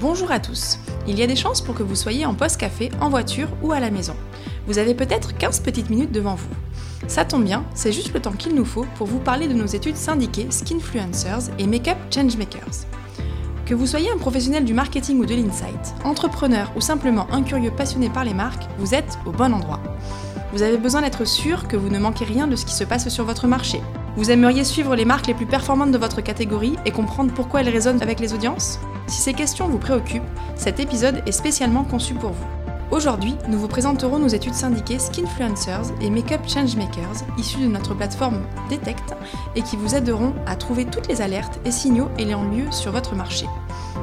Bonjour à tous. Il y a des chances pour que vous soyez en post-café, en voiture ou à la maison. Vous avez peut-être 15 petites minutes devant vous. Ça tombe bien, c'est juste le temps qu'il nous faut pour vous parler de nos études syndiquées Skinfluencers et Makeup Changemakers. Que vous soyez un professionnel du marketing ou de l'insight, entrepreneur ou simplement un curieux passionné par les marques, vous êtes au bon endroit. Vous avez besoin d'être sûr que vous ne manquez rien de ce qui se passe sur votre marché. Vous aimeriez suivre les marques les plus performantes de votre catégorie et comprendre pourquoi elles résonnent avec les audiences? Si ces questions vous préoccupent, cet épisode est spécialement conçu pour vous. Aujourd'hui, nous vous présenterons nos études syndiquées Skinfluencers et Makeup Changemakers issues de notre plateforme Detect et qui vous aideront à trouver toutes les alertes et signaux ayant lieu sur votre marché.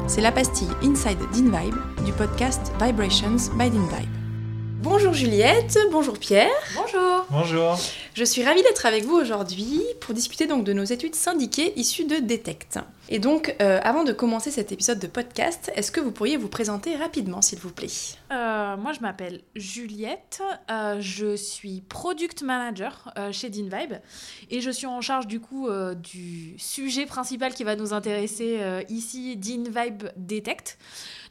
C'est la pastille Inside DinVibe du podcast Vibrations by DinVibe. Bonjour Juliette, bonjour Pierre. Bonjour. Bonjour. Je suis ravie d'être avec vous aujourd'hui pour discuter donc de nos études syndiquées issues de Detect. Et donc, euh, avant de commencer cet épisode de podcast, est-ce que vous pourriez vous présenter rapidement, s'il vous plaît? Euh, Moi, je m'appelle Juliette. Euh, je suis product manager chez DinVibe et je suis en charge du coup du sujet principal qui va nous intéresser ici, DinVibe Detect.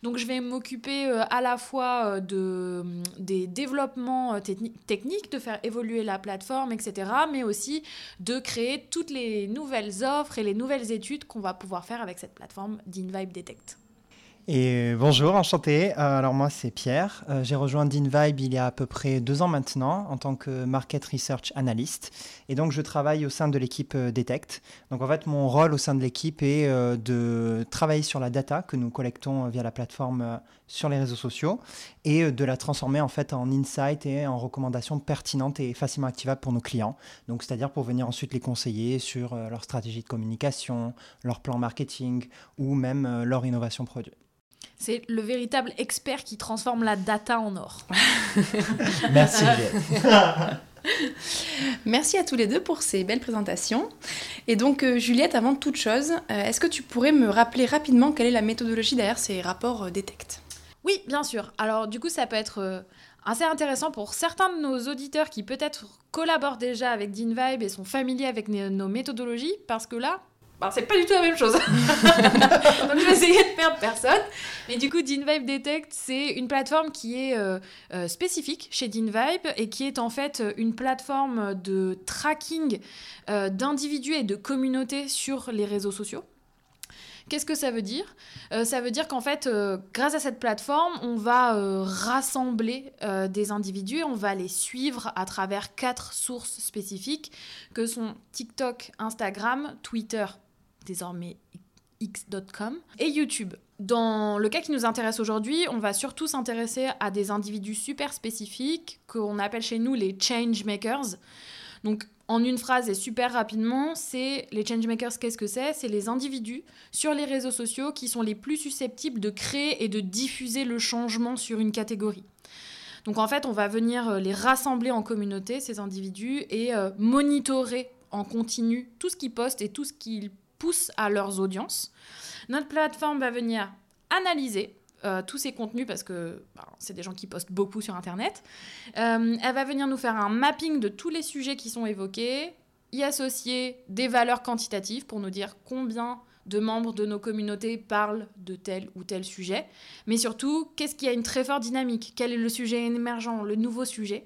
Donc, je vais m'occuper à la fois de, des développements techniques, de faire évoluer la plateforme, etc., mais aussi de créer toutes les nouvelles offres et les nouvelles études qu'on va pouvoir pouvoir faire avec cette plateforme d'InVibe Detect. Et bonjour, enchanté. Euh, alors moi c'est Pierre. Euh, j'ai rejoint DinVibe il y a à peu près deux ans maintenant en tant que Market Research Analyst. Et donc je travaille au sein de l'équipe euh, Detect. Donc en fait mon rôle au sein de l'équipe est de travailler sur la data que nous collectons via la plateforme sur les réseaux sociaux et de la transformer en fait en insight et en recommandations pertinentes et facilement activables pour nos clients. Donc c'est-à-dire pour venir ensuite les conseiller sur leur stratégie de communication, leur plan marketing ou même leur innovation produit. C'est le véritable expert qui transforme la data en or. Merci Merci à tous les deux pour ces belles présentations. Et donc euh, Juliette, avant toute chose, euh, est-ce que tu pourrais me rappeler rapidement quelle est la méthodologie derrière ces rapports euh, Detect Oui, bien sûr. Alors du coup, ça peut être assez intéressant pour certains de nos auditeurs qui peut-être collaborent déjà avec DinVibe et sont familiers avec nos méthodologies, parce que là, ben, c'est pas du tout la même chose. Donc je vais essayer de perdre personne. Mais du coup, DinVibe Detect, c'est une plateforme qui est euh, euh, spécifique chez DinVibe et qui est en fait une plateforme de tracking euh, d'individus et de communautés sur les réseaux sociaux. Qu'est-ce que ça veut dire? Ça veut dire qu'en fait, grâce à cette plateforme, on va rassembler des individus, on va les suivre à travers quatre sources spécifiques que sont TikTok, Instagram, Twitter désormais x.com, et YouTube. Dans le cas qui nous intéresse aujourd'hui, on va surtout s'intéresser à des individus super spécifiques qu'on appelle chez nous les change makers. Donc en une phrase et super rapidement, c'est les changemakers, qu'est-ce que c'est? C'est les individus sur les réseaux sociaux qui sont les plus susceptibles de créer et de diffuser le changement sur une catégorie. Donc en fait, on va venir euh, les rassembler en communauté, ces individus, et euh, monitorer en continu tout ce qu'ils postent et tout ce qu'ils poussent à leurs audiences. Notre plateforme va venir analyser euh, tous ces contenus parce que bah, c'est des gens qui postent beaucoup sur Internet. Euh, elle va venir nous faire un mapping de tous les sujets qui sont évoqués, y associer des valeurs quantitatives pour nous dire combien de membres de nos communautés parlent de tel ou tel sujet, mais surtout qu'est-ce qui a une très forte dynamique, quel est le sujet émergent, le nouveau sujet?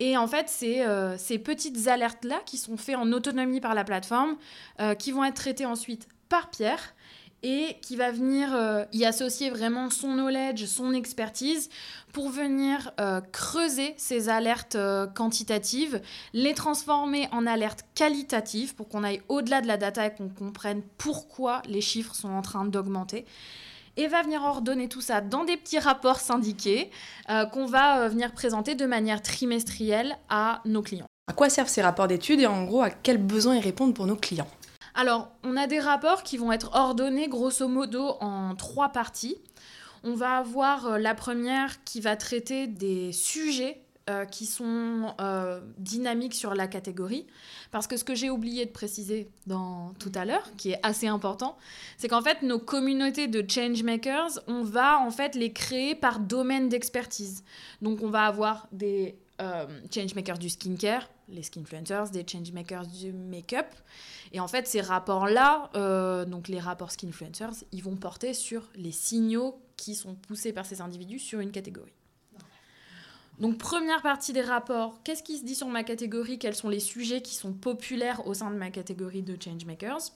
Et en fait, c'est euh, ces petites alertes-là qui sont faites en autonomie par la plateforme, euh, qui vont être traitées ensuite par Pierre et qui va venir euh, y associer vraiment son knowledge, son expertise pour venir creuser ces alertes quantitatives, les transformer en alertes qualitatives pour qu'on aille au-delà de la data et qu'on comprenne pourquoi les chiffres sont en train d'augmenter et va venir ordonner tout ça dans des petits rapports syndiqués euh, qu'on va euh, venir présenter de manière trimestrielle à nos clients. À quoi servent ces rapports d'études et en gros à quels besoins ils répondent pour nos clients? Alors, on a des rapports qui vont être ordonnés grosso modo en trois parties. On va avoir euh, la première qui va traiter des sujets euh, qui sont euh, dynamiques sur la catégorie. Parce que ce que j'ai oublié de préciser dans, tout à l'heure, qui est assez important, c'est qu'en fait, nos communautés de changemakers, on va en fait les créer par domaine d'expertise. Donc, on va avoir des euh, changemakers du skincare, les skinfluencers, des changemakers du make-up. Et en fait, ces rapports-là, donc les rapports skinfluencers, ils vont porter sur les signaux qui sont poussés par ces individus sur une catégorie. Donc première partie des rapports, qu'est-ce qui se dit sur ma catégorie? Quels sont les sujets qui sont populaires au sein de ma catégorie de changemakers?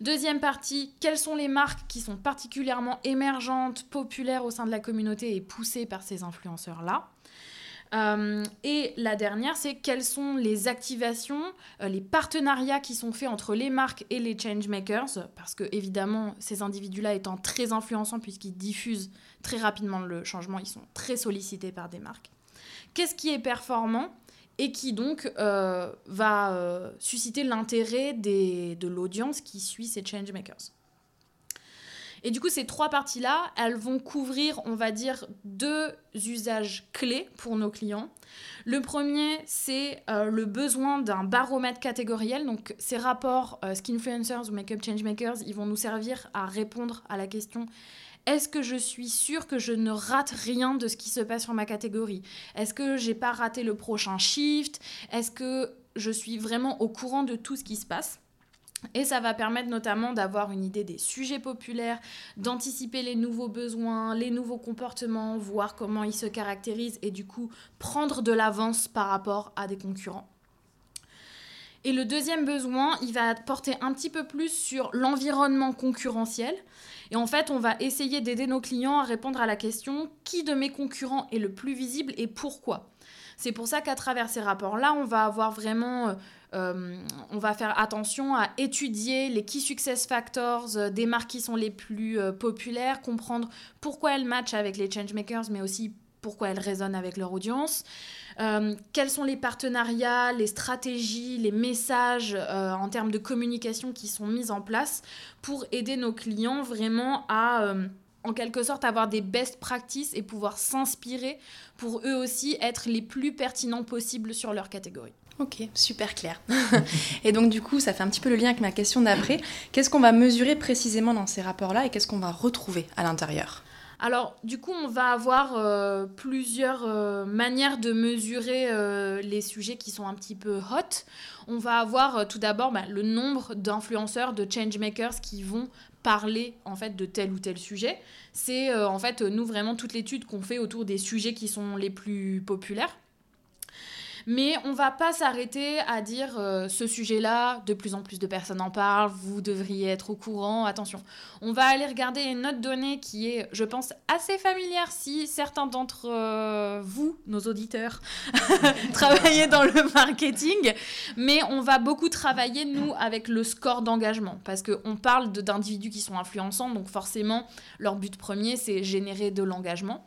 Deuxième partie, quelles sont les marques qui sont particulièrement émergentes, populaires au sein de la communauté et poussées par ces influenceurs-là? Euh, et la dernière, c'est quelles sont les activations, euh, les partenariats qui sont faits entre les marques et les changemakers, parce que évidemment, ces individus-là étant très influençants puisqu'ils diffusent très rapidement le changement, ils sont très sollicités par des marques. Qu'est-ce qui est performant et qui donc euh, va susciter l'intérêt de l'audience qui suit ces changemakers? Et du coup, ces trois parties-là, elles vont couvrir, on va dire, deux usages clés pour nos clients. Le premier, c'est euh, le besoin d'un baromètre catégoriel. Donc, ces rapports Skinfluencers ou Makeup Changemakers, ils vont nous servir à répondre à la question est-ce que je suis sûre que je ne rate rien de ce qui se passe sur ma catégorie? Est-ce que j'ai pas raté le prochain shift? Est-ce que je suis vraiment au courant de tout ce qui se passe? Et ça va permettre notamment d'avoir une idée des sujets populaires, d'anticiper les nouveaux besoins, les nouveaux comportements, voir comment ils se caractérisent et du coup prendre de l'avance par rapport à des concurrents. Et le deuxième besoin, il va porter un petit peu plus sur l'environnement concurrentiel. Et en fait, on va essayer d'aider nos clients à répondre à la question qui de mes concurrents est le plus visible et pourquoi? C'est pour ça qu'à travers ces rapports-là, on va avoir vraiment, euh, euh, on va faire attention à étudier les key success factors euh, des marques qui sont les plus populaires, comprendre pourquoi elles matchent avec les changemakers, mais aussi pourquoi elles résonnent avec leur audience. Quels sont les partenariats, les stratégies, les messages en termes de communication qui sont mis en place pour aider nos clients vraiment à, en quelque sorte, avoir des best practices et pouvoir s'inspirer pour eux aussi être les plus pertinents possibles sur leur catégorie. Ok, super clair. et donc du coup, ça fait un petit peu le lien avec ma question d'après. Qu'est-ce qu'on va mesurer précisément dans ces rapports-là et qu'est-ce qu'on va retrouver à l'intérieur? Alors, du coup, on va avoir euh, plusieurs euh, manières de mesurer euh, les sujets qui sont un petit peu hot. On va avoir tout d'abord bah, le nombre d'influenceurs, de changemakers qui vont parler en fait de tel ou tel sujet. C'est en fait nous vraiment toute l'étude qu'on fait autour des sujets qui sont les plus populaires. Mais on va pas s'arrêter à dire euh, ce sujet-là, de plus en plus de personnes en parlent, vous devriez être au courant, attention. On va aller regarder une autre donnée qui est, je pense, assez familière si certains d'entre euh, vous, nos auditeurs, travaillez dans le marketing. Mais on va beaucoup travailler, nous, avec le score d'engagement. Parce qu'on parle d'individus qui sont influençants, donc forcément, leur but premier, c'est générer de l'engagement.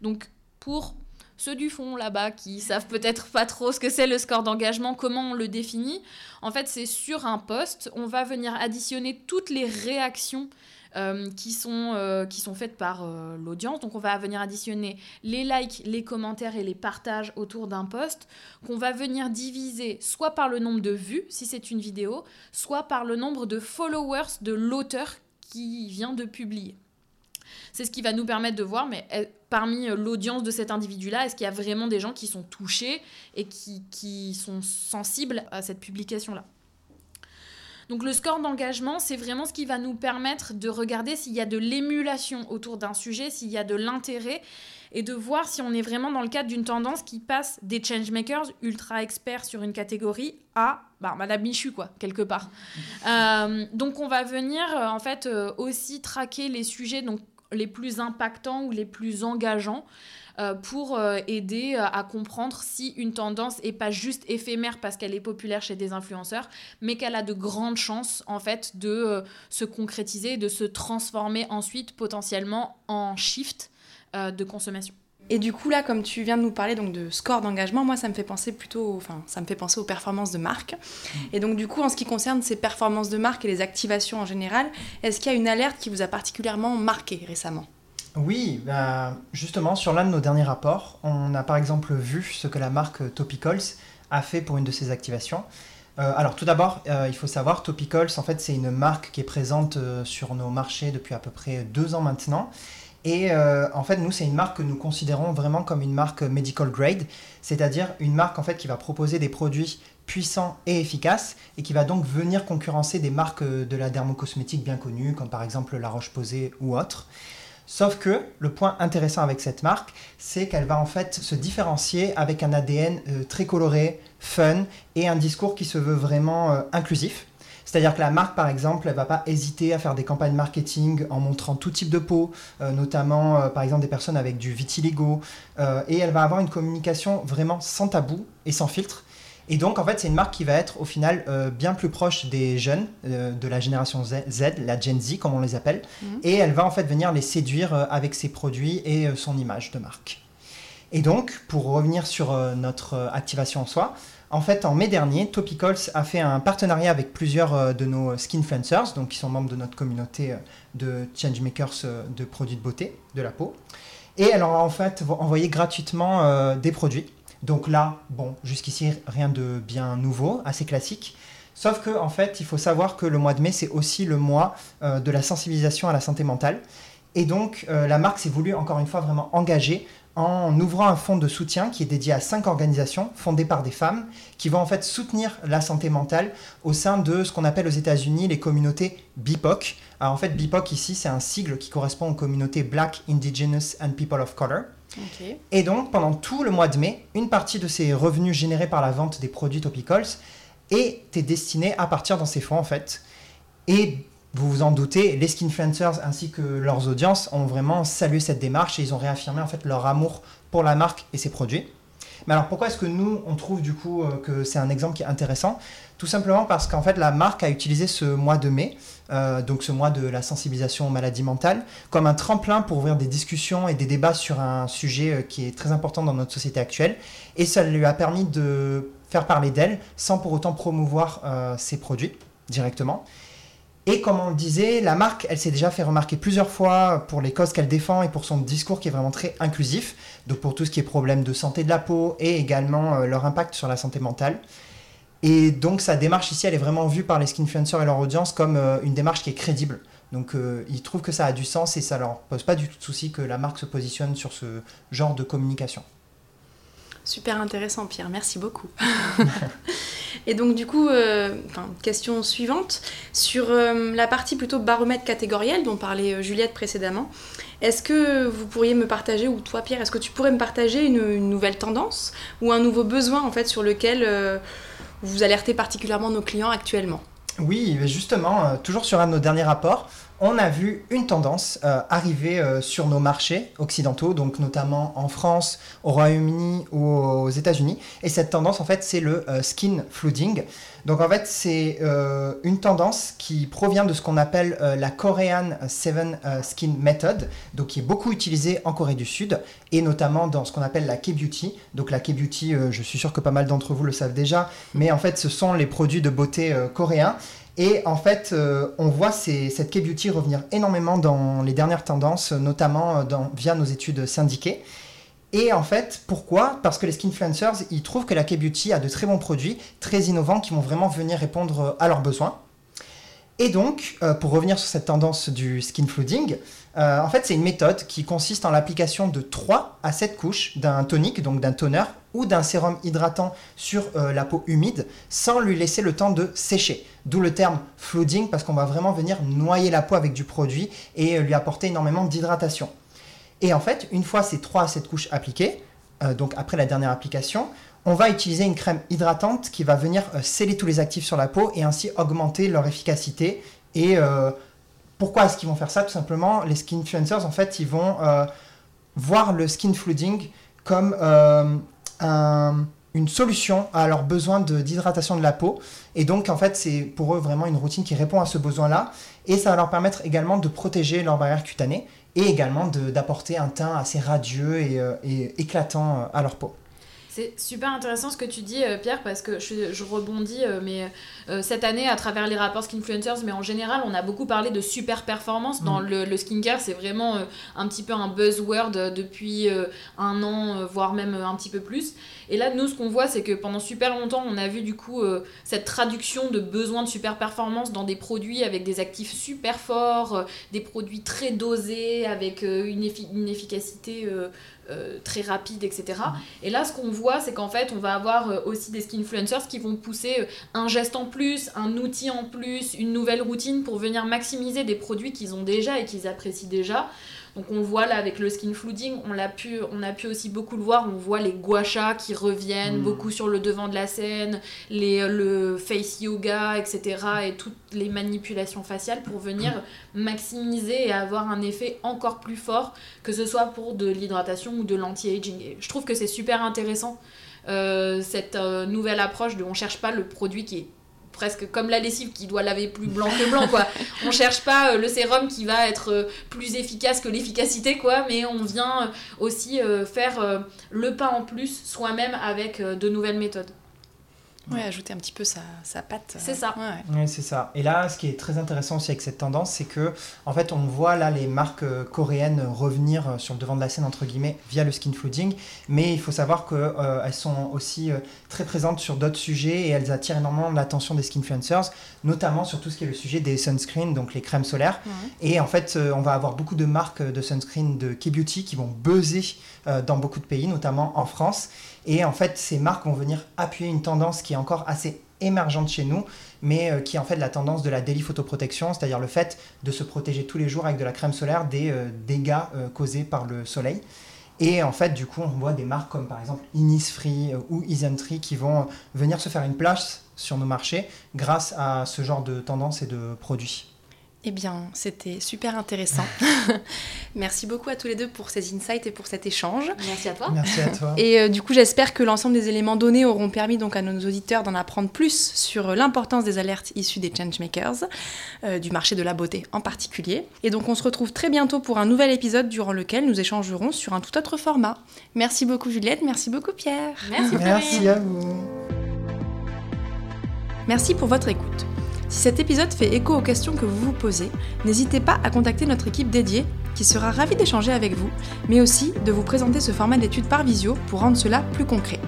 Donc, pour ceux du fond là-bas qui savent peut-être pas trop ce que c'est le score d'engagement, comment on le définit. En fait, c'est sur un poste, on va venir additionner toutes les réactions euh, qui, sont, euh, qui sont faites par euh, l'audience. Donc on va venir additionner les likes, les commentaires et les partages autour d'un post qu'on va venir diviser soit par le nombre de vues si c'est une vidéo, soit par le nombre de followers de l'auteur qui vient de publier. C'est ce qui va nous permettre de voir, mais parmi euh, l'audience de cet individu-là, est-ce qu'il y a vraiment des gens qui sont touchés et qui, qui sont sensibles à cette publication-là? Donc le score d'engagement, c'est vraiment ce qui va nous permettre de regarder s'il y a de l'émulation autour d'un sujet, s'il y a de l'intérêt, et de voir si on est vraiment dans le cadre d'une tendance qui passe des changemakers ultra experts sur une catégorie à bah, Madame Michu, quoi, quelque part. Euh, donc on va venir euh, en fait aussi traquer les sujets donc les plus impactants ou les plus engageants euh, pour euh, aider euh, à comprendre si une tendance est pas juste éphémère parce qu'elle est populaire chez des influenceurs, mais qu'elle a de grandes chances en fait de se concrétiser, de se transformer ensuite potentiellement en shift de consommation. Et du coup, là, comme tu viens de nous parler donc, de score d'engagement, moi, ça me fait penser plutôt, enfin, ça me fait penser aux performances de marque. Et donc, du coup, en ce qui concerne ces performances de marque et les activations en général, est-ce qu'il y a une alerte qui vous a particulièrement marqué récemment? Oui, bah, justement, sur l'un de nos derniers rapports, on a par exemple vu ce que la marque Topicals a fait pour une de ses activations. Euh, alors tout d'abord, euh, il faut savoir, Topicals, en fait, c'est une marque qui est présente euh, sur nos marchés depuis à peu près deux ans maintenant Et euh, en fait, nous, c'est une marque que nous considérons vraiment comme une marque medical grade, c'est-à-dire une marque en fait qui va proposer des produits puissants et efficaces et qui va donc venir concurrencer des marques de la dermocosmétique bien connues, comme par exemple La Roche-Posay ou autres. Sauf que le point intéressant avec cette marque, c'est qu'elle va en fait se différencier avec un ADN euh, très coloré, fun et un discours qui se veut vraiment euh, inclusif. C'est-à-dire que la marque, par exemple, elle va pas hésiter à faire des campagnes marketing en montrant tout type de peau, euh, notamment par exemple des personnes avec du vitiligo, et elle va avoir une communication vraiment sans tabou et sans filtre. Et donc, en fait, c'est une marque qui va être au final euh, bien plus proche des jeunes euh, de la génération Z, la Gen Z, comme on les appelle. Mhm. Et elle va en fait venir les séduire euh, avec ses produits et son image de marque. Et donc, pour revenir sur notre activation en soi, en fait, en mai dernier, Topicals a fait un partenariat avec plusieurs de nos skinfluencers, donc qui sont membres de notre communauté de changemakers de produits de beauté, de la peau. Et elle leur a en fait envoyé gratuitement des produits donc là, bon, jusqu'ici, rien de bien nouveau, assez classique. Sauf que, en fait, il faut savoir que le mois de mai, c'est aussi le mois euh, de la sensibilisation à la santé mentale. Et donc, euh, la marque s'est voulu, encore une fois, vraiment engager en ouvrant un fonds de soutien qui est dédié à cinq organisations fondées par des femmes qui vont en fait soutenir la santé mentale au sein de ce qu'on appelle aux États-Unis les communautés BIPOC. Alors en fait, BIPOC ici, c'est un sigle qui correspond aux communautés Black, Indigenous and People of Color. Et donc, pendant tout le mois de mai, une partie de ces revenus générés par la vente des produits Topicals était destinée à partir dans ces fonds, en fait. Et vous vous en doutez, les skinfluencers ainsi que leurs audiences ont vraiment salué cette démarche et ils ont réaffirmé en fait leur amour pour la marque et ses produits. Mais alors pourquoi est-ce que nous, on trouve du coup euh, que c'est un exemple qui est intéressant? Tout simplement parce qu'en fait la marque a utilisé ce mois de mai euh, donc ce mois de la sensibilisation aux maladies mentales, comme un tremplin pour ouvrir des discussions et des débats sur un sujet euh, qui est très important dans notre société actuelle. Et ça lui a permis de faire parler d'elle sans pour autant promouvoir ses produits directement. Et comme on le disait, la marque, elle s'est déjà fait remarquer plusieurs fois pour les causes qu'elle défend et pour son discours qui est vraiment très inclusif, donc pour tout ce qui est problème de santé de la peau et également leur impact sur la santé mentale. Et donc sa démarche ici, elle est vraiment vue par les skinfluencers et leur audience comme euh, une démarche qui est crédible. Donc euh, ils trouvent que ça a du sens et ça leur pose pas du tout de souci que la marque se positionne sur ce genre de communication. Super intéressant Pierre, merci beaucoup. et donc du coup, euh, question suivante, sur la partie plutôt baromètre catégoriel dont parlait Juliette précédemment, est-ce que vous pourriez me partager, ou toi Pierre, est-ce que tu pourrais me partager une, nouvelle tendance ou un nouveau besoin en fait sur lequel vous alertez particulièrement nos clients actuellement? Oui, justement, euh, toujours sur un de nos derniers rapports, on a vu une tendance euh, arriver euh, sur nos marchés occidentaux, donc notamment en France, au Royaume-Uni ou aux États-Unis. Et cette tendance, en fait, c'est le skin flooding. Donc en fait, c'est euh, une tendance qui provient de ce qu'on appelle euh, la Korean Seven euh, Skin Method, donc qui est beaucoup utilisée en Corée du Sud et notamment dans ce qu'on appelle la K-beauty. Donc la K-beauty, je suis sûr que pas mal d'entre vous le savent déjà, mais en fait, ce sont les produits de beauté coréens. Et en fait, on voit cette K-beauty revenir énormément dans les dernières tendances, notamment via nos études syndiquées. Et en fait, pourquoi? Parce que les skinfluencers, ils trouvent que la K-Beauty a de très bons produits, très innovants, qui vont vraiment venir répondre euh, à leurs besoins. Et donc, euh, pour revenir sur cette tendance du skin flooding, euh, en fait, c'est une méthode qui consiste en l'application de 3 à 7 couches d'un tonique, donc d'un toner, ou d'un sérum hydratant sur la peau humide, sans lui laisser le temps de sécher. D'où le terme flooding, parce qu'on va vraiment venir noyer la peau avec du produit et lui apporter énormément d'hydratation. Et en fait, une fois ces 3 à 7 couches appliquées, euh, donc après la dernière application, on va utiliser une crème hydratante qui va venir euh, sceller tous les actifs sur la peau et ainsi augmenter leur efficacité. Et euh, pourquoi est-ce qu'ils vont faire ça? Tout simplement, les skin influencers, en fait, ils vont voir le skin flooding comme une solution à leurs besoins d'hydratation de, la peau. Et donc, en fait, c'est pour eux vraiment une routine qui répond à ce besoin-là. Et ça va leur permettre également de protéger leur barrière cutanée et également d'apporter un teint assez radieux et, euh, éclatant euh, à leur peau. C'est super intéressant ce que tu dis, euh, Pierre, parce que je, je rebondis, euh, mais euh, cette année, à travers les rapports Skinfluencers, mais en général, on a beaucoup parlé de super performance. Dans Mm. le, le skincare, c'est vraiment euh, un petit peu un buzzword depuis euh, un an, voire même un petit peu plus. Et là, nous, ce qu'on voit, c'est que pendant super longtemps, on a vu du coup cette traduction de besoin de super performance dans des produits avec des actifs super forts, des produits très dosés, avec une, effi- une efficacité euh, très rapide, etc. Et là, ce qu'on voit, c'est qu'en fait, on va avoir euh, aussi des skinfluencers qui vont pousser euh, un geste en plus, un outil en plus, une nouvelle routine pour venir maximiser des produits qu'ils ont déjà et qu'ils apprécient déjà. Donc on voit là avec le skin flooding, on, l'a pu, on a pu aussi beaucoup le voir, on voit les guachas qui reviennent Mm. beaucoup sur le devant de la scène, les, le face yoga, etc. et toutes les manipulations faciales pour venir maximiser et avoir un effet encore plus fort, que ce soit pour de l'hydratation ou de l'anti-aging. Je trouve que c'est super intéressant euh, cette euh, nouvelle approche de on cherche pas le produit qui est presque comme la lessive qui doit laver plus blanc que blanc quoi. on cherche pas euh, le sérum qui va être euh, plus efficace que l'efficacité quoi, mais on vient euh, aussi faire le pas en plus soi-même avec de nouvelles méthodes. Ouais, ajouter un petit peu sa, sa patte. C'est ça. Ouais, ouais. Oui, c'est ça. Et là, ce qui est très intéressant aussi avec cette tendance, c'est que, en fait, on voit là les marques euh, coréennes revenir euh, sur le devant de la scène, entre guillemets, via le skin flooding. Mais il faut savoir qu'elles sont aussi euh, très présentes sur d'autres sujets et elles attirent énormément l'attention des skinfluencers, notamment sur tout ce qui est le sujet des sunscreens, donc les crèmes solaires. Ouais. Et en fait, euh, on va avoir beaucoup de marques de sunscreen de K-Beauty qui vont buzzer euh, dans beaucoup de pays, notamment en France. Et en fait, ces marques vont venir appuyer une tendance qui encore assez émergente chez nous, mais euh, qui en fait la tendance de la daily photoprotection, c'est-à-dire le fait de se protéger tous les jours avec de la crème solaire des euh, dégâts euh, causés par le soleil. Et en fait, du coup, on voit des marques comme par exemple Innisfree ou Isntree qui vont venir se faire une place sur nos marchés grâce à ce genre de tendance et de produits. Eh bien, c'était super intéressant. Merci beaucoup à tous les deux pour ces insights et pour cet échange. Merci à toi. Merci à toi. Et euh, du coup, j'espère que l'ensemble des éléments donnés auront permis donc à nos auditeurs d'en apprendre plus sur euh, l'importance des alertes issues des changemakers, euh, du marché de la beauté en particulier. Et donc, on se retrouve très bientôt pour un nouvel épisode durant lequel nous échangerons sur un tout autre format. Merci beaucoup Juliette, merci beaucoup Pierre. Merci, Merci à vous. Merci pour votre écoute. Si cet épisode fait écho aux questions que vous vous posez, n'hésitez pas à contacter notre équipe dédiée qui sera ravie d'échanger avec vous, mais aussi de vous présenter ce format d'études par visio pour rendre cela plus concret.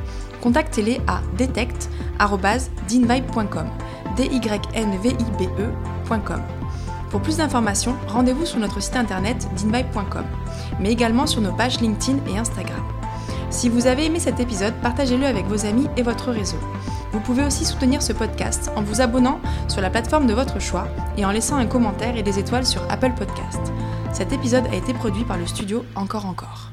Contactez-les à detect.dinvibe.com d y e.com. Pour plus d'informations, rendez-vous sur notre site internet dinvibe.com, mais également sur nos pages LinkedIn et Instagram. Si vous avez aimé cet épisode, partagez-le avec vos amis et votre réseau. Vous pouvez aussi soutenir ce podcast en vous abonnant sur la plateforme de votre choix et en laissant un commentaire et des étoiles sur Apple Podcast. Cet épisode a été produit par le studio Encore Encore.